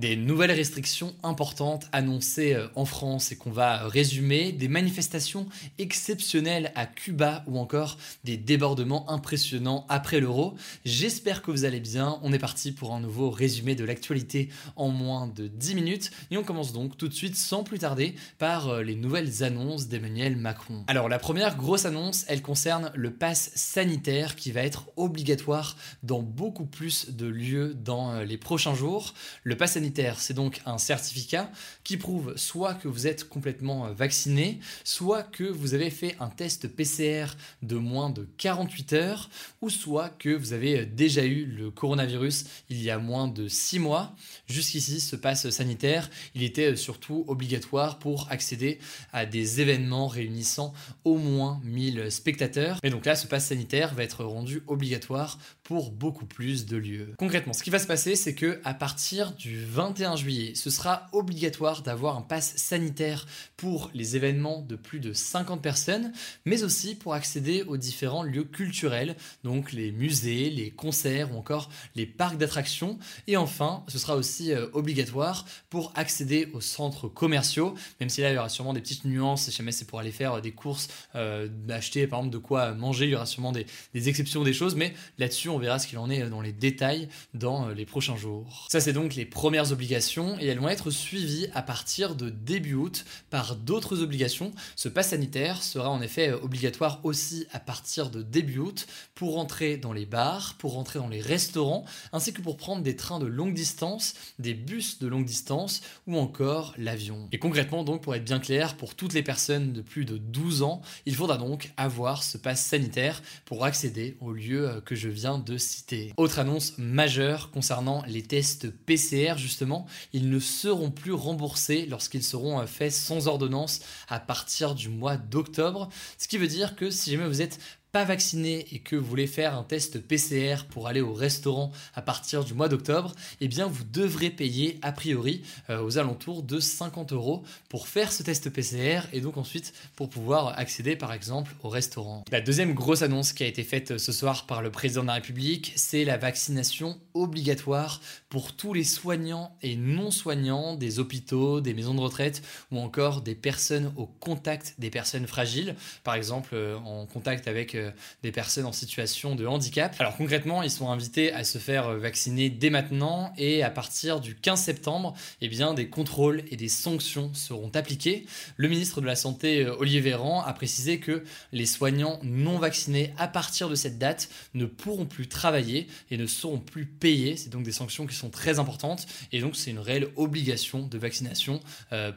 Des nouvelles restrictions importantes annoncées euh, en France et qu'on va résumer, des manifestations exceptionnelles à Cuba ou encore des débordements impressionnants après l'euro. J'espère que vous allez bien. On est parti pour un nouveau résumé de l'actualité en moins de 10 minutes et on commence donc tout de suite sans plus tarder par euh, les nouvelles annonces d'Emmanuel Macron. Alors la première grosse annonce, elle concerne le pass sanitaire qui va être obligatoire dans beaucoup plus de lieux dans euh, les prochains jours. Le pass sanitaire c'est donc un certificat qui prouve soit que vous êtes complètement euh, vacciné, soit que vous avez fait un test PCR de moins de 48 heures, ou soit que vous avez euh, déjà eu le coronavirus il y a moins de 6 mois. Jusqu'ici, ce pass sanitaire, il était euh, surtout obligatoire pour accéder à des événements réunissant au moins 1000 spectateurs. Mais donc là, ce pass sanitaire va être rendu obligatoire beaucoup plus de lieux. Concrètement, ce qui va se passer, c'est que à partir du 21 juillet, ce sera obligatoire d'avoir un pass sanitaire pour les événements de plus de 50 personnes, mais aussi pour accéder aux différents lieux culturels, donc les musées, les concerts ou encore les parcs d'attractions. Et enfin, ce sera aussi euh, obligatoire pour accéder aux centres commerciaux, même si là il y aura sûrement des petites nuances, si jamais c'est pour aller faire des courses, euh, d'acheter par exemple de quoi manger, il y aura sûrement des, des exceptions, des choses, mais là-dessus on verra ce qu'il en est dans les détails dans euh, les prochains jours. Ça, c'est donc les premières obligations et elles vont être suivies à partir de début août par d'autres obligations. Ce pass sanitaire sera en effet euh, obligatoire aussi à partir de début août pour rentrer dans les bars, pour rentrer dans les restaurants, ainsi que pour prendre des trains de longue distance, des bus de longue distance ou encore l'avion. Et concrètement, donc, pour être bien clair, pour toutes les personnes de plus de 12 ans, il faudra donc avoir ce pass sanitaire pour accéder aux lieux euh, que je viens de citer. Autre annonce majeure concernant les tests PCR, justement, ils ne seront plus remboursés lorsqu'ils seront euh, faits sans ordonnance à partir du mois d'octobre. Ce qui veut dire que si jamais vous êtes pas vacciné et que vous voulez faire un test PCR pour aller au restaurant à partir du mois d'octobre, eh bien vous devrez payer a priori euh, aux alentours de 50 euros pour faire ce test PCR et donc ensuite pour pouvoir accéder par exemple au restaurant. La deuxième grosse annonce qui a été faite ce soir par le président de la République, c'est la vaccination obligatoire pour tous les soignants et non soignants des hôpitaux, des maisons de retraite ou encore des personnes au contact des personnes fragiles, par exemple euh, en contact avec euh, des personnes en situation de handicap. Alors concrètement, ils sont invités à se faire euh, vacciner dès maintenant et à partir du 15 septembre, eh bien, des contrôles et des sanctions seront appliqués. Le ministre de la Santé, euh, Olivier Véran, a précisé que les soignants non vaccinés à partir de cette date ne pourront plus travailler et ne seront plus payés. C'est donc des sanctions qui sont très importantes et donc c'est une réelle obligation de vaccination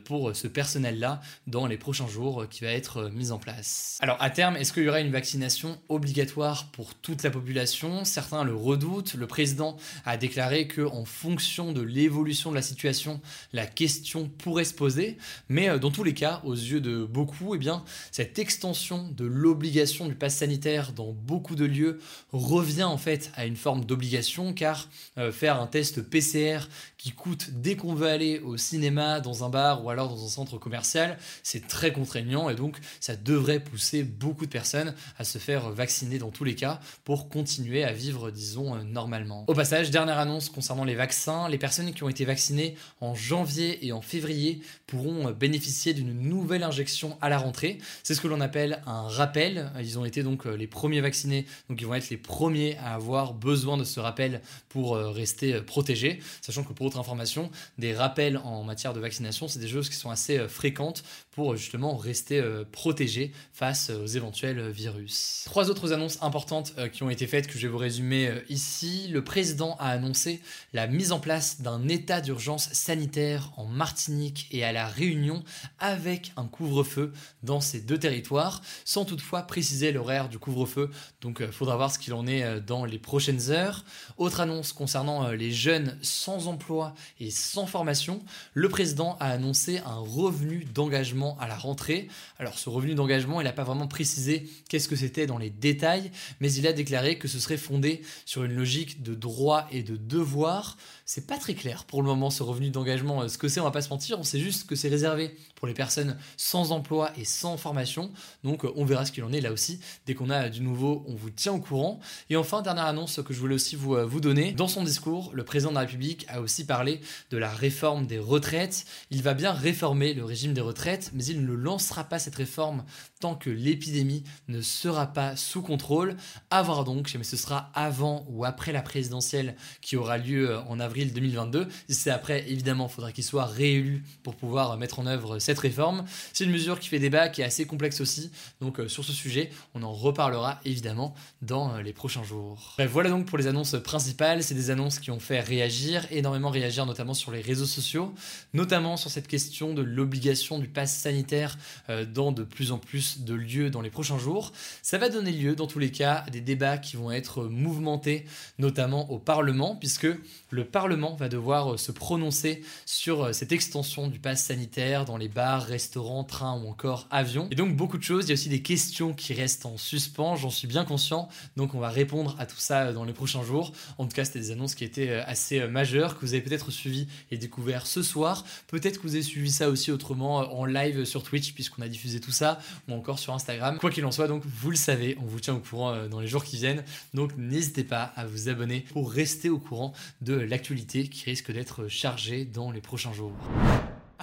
pour ce personnel-là dans les prochains jours qui va être mise en place. Alors à terme, est-ce qu'il y aura une vaccination obligatoire pour toute la population. Certains le redoutent. Le président a déclaré que en fonction de l'évolution de la situation, la question pourrait se poser. Mais euh, dans tous les cas, aux yeux de beaucoup, eh bien, cette extension de l'obligation du pass sanitaire dans beaucoup de lieux revient en fait à une forme d'obligation car euh, faire un test PCR qui coûte dès qu'on veut aller au cinéma, dans un bar ou alors dans un centre commercial, c'est très contraignant et donc ça devrait pousser beaucoup de personnes à se faire vacciner dans tous les cas pour continuer à vivre, disons, euh, normalement. Au passage, dernière annonce concernant les vaccins, les personnes qui ont été vaccinées en janvier et en février pourront euh, bénéficier d'une nouvelle injection à la rentrée. C'est ce que l'on appelle un rappel. Ils ont été donc euh, les premiers vaccinés, donc ils vont être les premiers à avoir besoin de ce rappel pour rester protégés, sachant que pour autre information, des rappels en matière de vaccination, c'est des choses qui sont assez fréquentes pour justement rester protégés face aux éventuels virus. Trois autres annonces importantes euh, qui ont été faites que je vais vous résumer euh, ici. Le président a annoncé la mise en place d'un état d'urgence sanitaire en Martinique et à la Réunion avec un couvre-feu dans ces deux territoires, sans toutefois préciser l'horaire du couvre-feu. Donc il faudra voir ce qu'il en est dans les prochaines heures. Autre annonce concernant les jeunes sans emploi et sans formation, le président a annoncé un revenu d'engagement à la rentrée. Alors ce revenu d'engagement, il n'a pas vraiment précisé qu'est-ce que c'était dans les détails, mais il a déclaré que ce serait fondé sur une logique de droit et de devoir. C'est pas très clair pour le moment ce revenu d'engagement. Ce que c'est, on va pas se mentir, on sait juste que c'est réservé pour les personnes sans emploi et sans formation. Donc on verra ce qu'il en est là aussi. Dès qu'on a du nouveau, on vous tient au courant. Et enfin, dernière annonce que je voulais aussi vous, vous donner. Dans son discours, le président de la République a aussi parlé de la réforme des retraites. Il va bien réformer le régime des retraites, mais il ne lancera pas cette réforme tant que l'épidémie ne sera pas sous contrôle. À voir donc, mais ce sera avant ou après la présidentielle qui aura lieu en avril 2022. Si c'est après, évidemment, il faudra qu'il soit réélu pour pouvoir mettre en œuvre cette réforme. C'est une mesure qui fait débat, qui est assez complexe aussi. Donc euh, sur ce sujet, on en reparlera évidemment dans euh, les prochains jours. Voilà donc pour les annonces principales. C'est des annonces qui ont fait réagir, énormément réagir, notamment sur les réseaux sociaux, notamment sur cette question de l'obligation du pass sanitaire euh, dans de plus en plus de lieux dans les prochains jours. Ça va donner lieu, dans tous les cas, à des débats qui vont être mouvementés, notamment au Parlement, puisque le Parlement va devoir se prononcer sur cette extension du pass sanitaire dans les bars, restaurants, trains ou encore avions. Et donc beaucoup de choses, il y a aussi des questions qui restent en suspens, j'en suis bien conscient, donc on va répondre à tout ça dans les prochains jours. En tout cas, c'était des annonces qui étaient assez majeures, que vous avez peut-être suivi et découvert ce soir. Peut-être que vous avez suivi ça aussi autrement en live sur Twitch, puisqu'on a diffusé tout ça, ou encore sur Instagram. Quoi qu'il en soit, donc vous le savez, on vous tient au courant euh, dans les jours qui viennent. Donc n'hésitez pas à vous abonner pour rester au courant de l'actualité qui risque d'être chargée dans les prochains jours.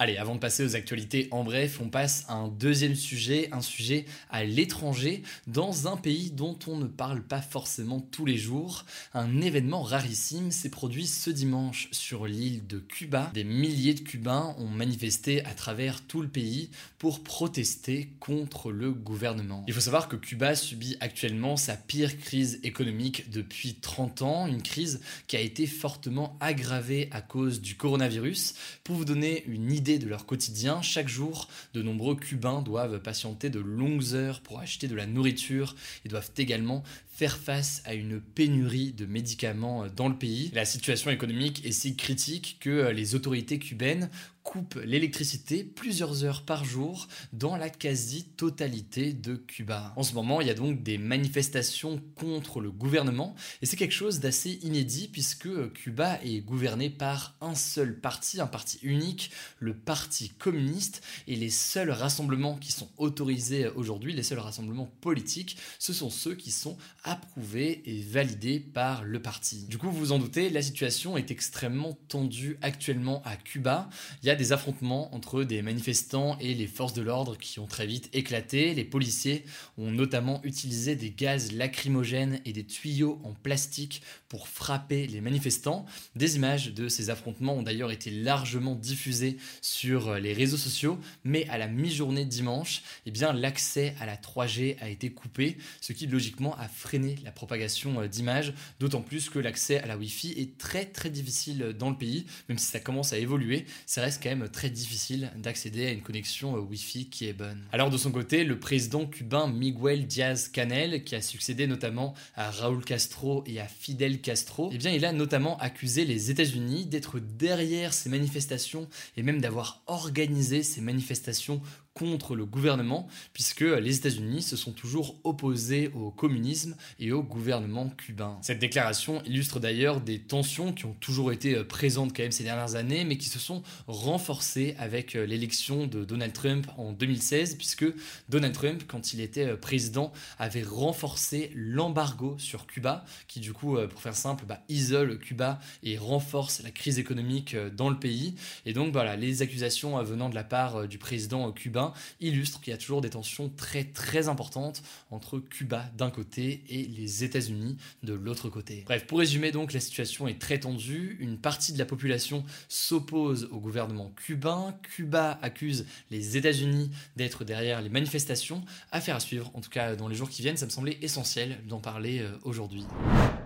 Allez, avant de passer aux actualités en bref, on passe à un deuxième sujet, un sujet à l'étranger, dans un pays dont on ne parle pas forcément tous les jours. Un événement rarissime s'est produit ce dimanche sur l'île de Cuba. Des milliers de Cubains ont manifesté à travers tout le pays pour protester contre le gouvernement. Il faut savoir que Cuba subit actuellement sa pire crise économique depuis 30 ans, une crise qui a été fortement aggravée à cause du coronavirus. Pour vous donner une idée de leur quotidien, chaque jour, de nombreux Cubains doivent patienter de longues heures pour acheter de la nourriture et doivent également faire face à une pénurie de médicaments dans le pays. La situation économique est si critique que les autorités cubaines coupe l'électricité plusieurs heures par jour dans la quasi-totalité de Cuba. En ce moment, il y a donc des manifestations contre le gouvernement et c'est quelque chose d'assez inédit puisque Cuba est gouverné par un seul parti, un parti unique, le Parti communiste et les seuls rassemblements qui sont autorisés aujourd'hui, les seuls rassemblements politiques, ce sont ceux qui sont approuvés et validés par le parti. Du coup, vous vous en doutez, la situation est extrêmement tendue actuellement à Cuba. Il y a des affrontements entre des manifestants et les forces de l'ordre qui ont très vite éclaté. Les policiers ont notamment utilisé des gaz lacrymogènes et des tuyaux en plastique pour frapper les manifestants. Des images de ces affrontements ont d'ailleurs été largement diffusées sur les réseaux sociaux, mais à la mi-journée dimanche, eh bien l'accès à la 3G a été coupé, ce qui logiquement a freiné la propagation d'images, d'autant plus que l'accès à la Wi-Fi est très très difficile dans le pays, même si ça commence à évoluer, ça reste quand même très difficile d'accéder à une connexion euh, Wi-Fi qui est bonne. Alors de son côté, le président cubain Miguel Diaz-Canel, qui a succédé notamment à Raúl Castro et à Fidel Castro, eh bien il a notamment accusé les États-Unis d'être derrière ces manifestations et même d'avoir organisé ces manifestations contre le gouvernement, puisque les États-Unis se sont toujours opposés au communisme et au gouvernement cubain. Cette déclaration illustre d'ailleurs des tensions qui ont toujours été présentes quand même ces dernières années, mais qui se sont renforcées avec l'élection de Donald Trump en 2016, puisque Donald Trump, quand il était président, avait renforcé l'embargo sur Cuba, qui du coup, pour faire simple, bah, isole Cuba et renforce la crise économique dans le pays. Et donc voilà, les accusations venant de la part du président cubain illustre qu'il y a toujours des tensions très très importantes entre Cuba d'un côté et les États-Unis de l'autre côté. Bref, pour résumer donc, la situation est très tendue. Une partie de la population s'oppose au gouvernement cubain. Cuba accuse les États-Unis d'être derrière les manifestations. Affaire à suivre, en tout cas dans les jours qui viennent, ça me semblait essentiel d'en parler euh, aujourd'hui.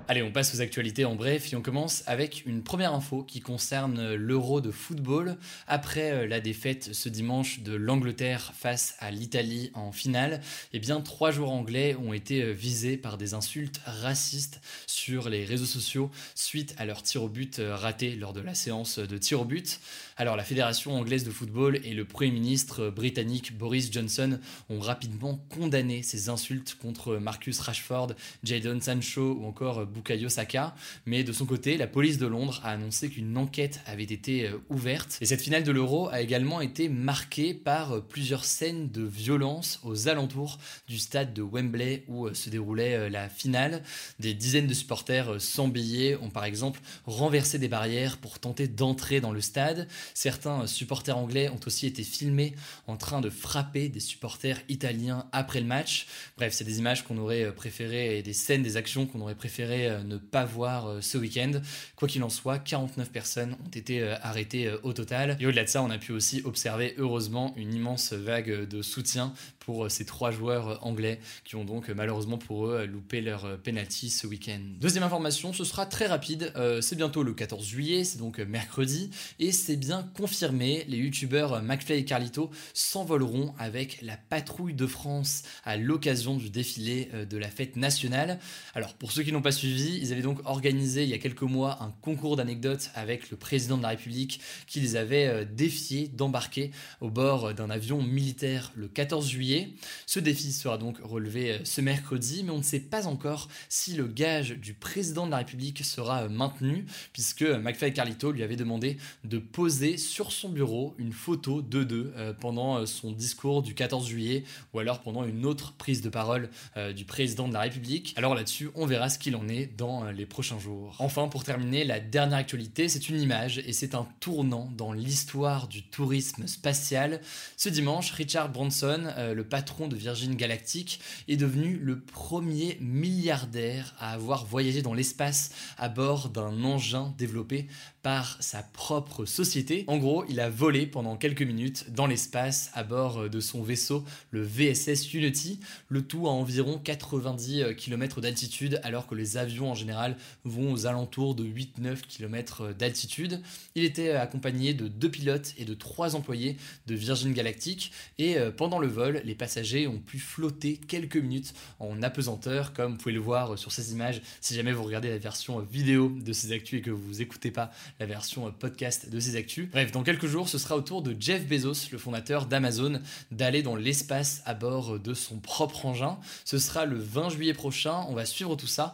Allez, on passe aux actualités en bref et on commence avec une première info qui concerne l'Euro de football. Après euh, la défaite ce dimanche de l'Angleterre face à l'Italie en finale, eh bien trois joueurs anglais ont été euh, visés par des insultes racistes sur les réseaux sociaux suite à leur tir au but euh, raté lors de la séance de tir au but. Alors la Fédération anglaise de football et le Premier ministre britannique Boris Johnson ont rapidement condamné ces insultes contre Marcus Rashford, Jadon Sancho ou encore Bukayo Saka, mais de son côté, la police de Londres a annoncé qu'une enquête avait été euh, ouverte. Et cette finale de l'Euro a également été marquée par euh, plusieurs scènes de violence aux alentours du stade de Wembley où euh, se déroulait la finale. Des dizaines de supporters sans billets ont par exemple renversé des barrières pour tenter d'entrer dans le stade. Certains supporters anglais ont aussi été filmés en train de frapper des supporters italiens après le match. Bref, c'est des images qu'on aurait préféré et des scènes, des actions qu'on aurait préféré euh, ne pas voir euh, ce week-end. Quoi qu'il en soit, 49 personnes ont été euh, arrêtées au total. Et au-delà de ça, on a pu aussi observer heureusement une immense vague de soutien pour ces trois joueurs anglais qui ont donc malheureusement pour eux loupé leur penalty ce week-end. Deuxième information, ce sera très rapide. c'est bientôt le 14 juillet, c'est donc mercredi, et c'est bien confirmé. Les youtubeurs McFly et Carlito s'envoleront avec la patrouille de France à l'occasion du défilé de la fête nationale. Alors pour ceux qui n'ont pas suivi ils avaient donc organisé il y a quelques mois un concours d'anecdotes avec le président de la République qui les avait euh, défiés d'embarquer au bord d'un avion militaire le 14 juillet. Ce défi sera donc relevé euh, ce mercredi, mais on ne sait pas encore si le gage du président de la République sera euh, maintenu, puisque McFly Carlito lui avaient demandé de poser sur son bureau une photo de deux pendant son discours du 14 juillet ou alors pendant une autre prise de parole du président de la République. Alors là-dessus, on verra ce qu'il en est dans euh, les prochains jours. Enfin, pour terminer, la dernière actualité, c'est une image et c'est un tournant dans l'histoire du tourisme spatial. Ce dimanche, Richard Branson, euh, le patron de Virgin Galactic, est devenu le premier milliardaire à avoir voyagé dans l'espace à bord d'un engin développé par sa propre société. En gros, il a volé pendant quelques minutes dans l'espace à bord de son vaisseau, le VSS Unity, le tout à environ 90 km d'altitude alors que les avions en général vont aux alentours de 8-9 km d'altitude. Il était accompagné de deux pilotes et de trois employés de Virgin Galactic et euh, pendant le vol, les passagers ont pu flotter quelques minutes en apesanteur comme vous pouvez le voir sur ces images si jamais vous regardez la version vidéo de ces actus et que vous écoutez pas la version podcast de ces actus. Bref, dans quelques jours, ce sera au tour de Jeff Bezos, le fondateur d'Amazon, d'aller dans l'espace à bord de son propre engin. Ce sera le 20 juillet prochain. On va suivre tout ça.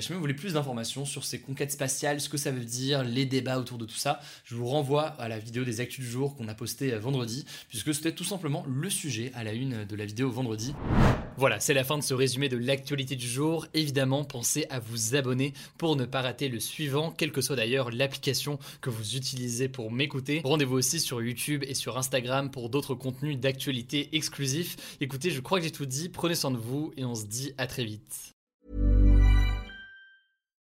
Si vous voulez plus d'informations sur ces conquêtes spatiales, ce que ça veut dire, les débats autour de tout ça, je vous renvoie à la vidéo des actus du jour qu'on a posté vendredi, puisque c'était tout simplement le sujet à la une de la vidéo vendredi. Voilà, c'est la fin de ce résumé de l'actualité du jour. Évidemment, pensez à vous abonner pour ne pas rater le suivant, quelle que soit d'ailleurs l'application que vous utilisez pour m'écouter. Rendez-vous aussi sur YouTube et sur Instagram pour d'autres contenus d'actualité exclusifs. Écoutez, je crois que j'ai tout dit. Prenez soin de vous et on se dit à très vite.